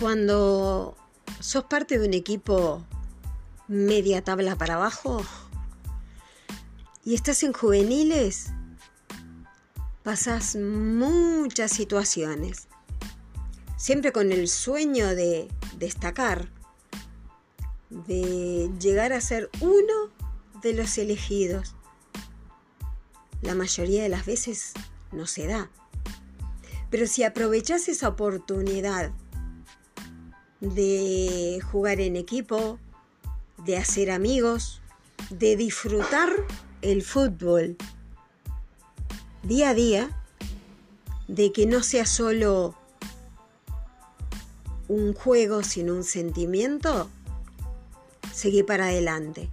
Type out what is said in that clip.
Cuando sos parte de un equipo media tabla para abajo y estás en juveniles, pasas muchas situaciones, siempre con el sueño de destacar, de llegar a ser uno de los elegidos. La mayoría de las veces no se da. Pero si aprovechas esa oportunidad de jugar en equipo, de hacer amigos, de disfrutar el fútbol día a día, de que no sea solo un juego, sino un sentimiento, seguí para adelante.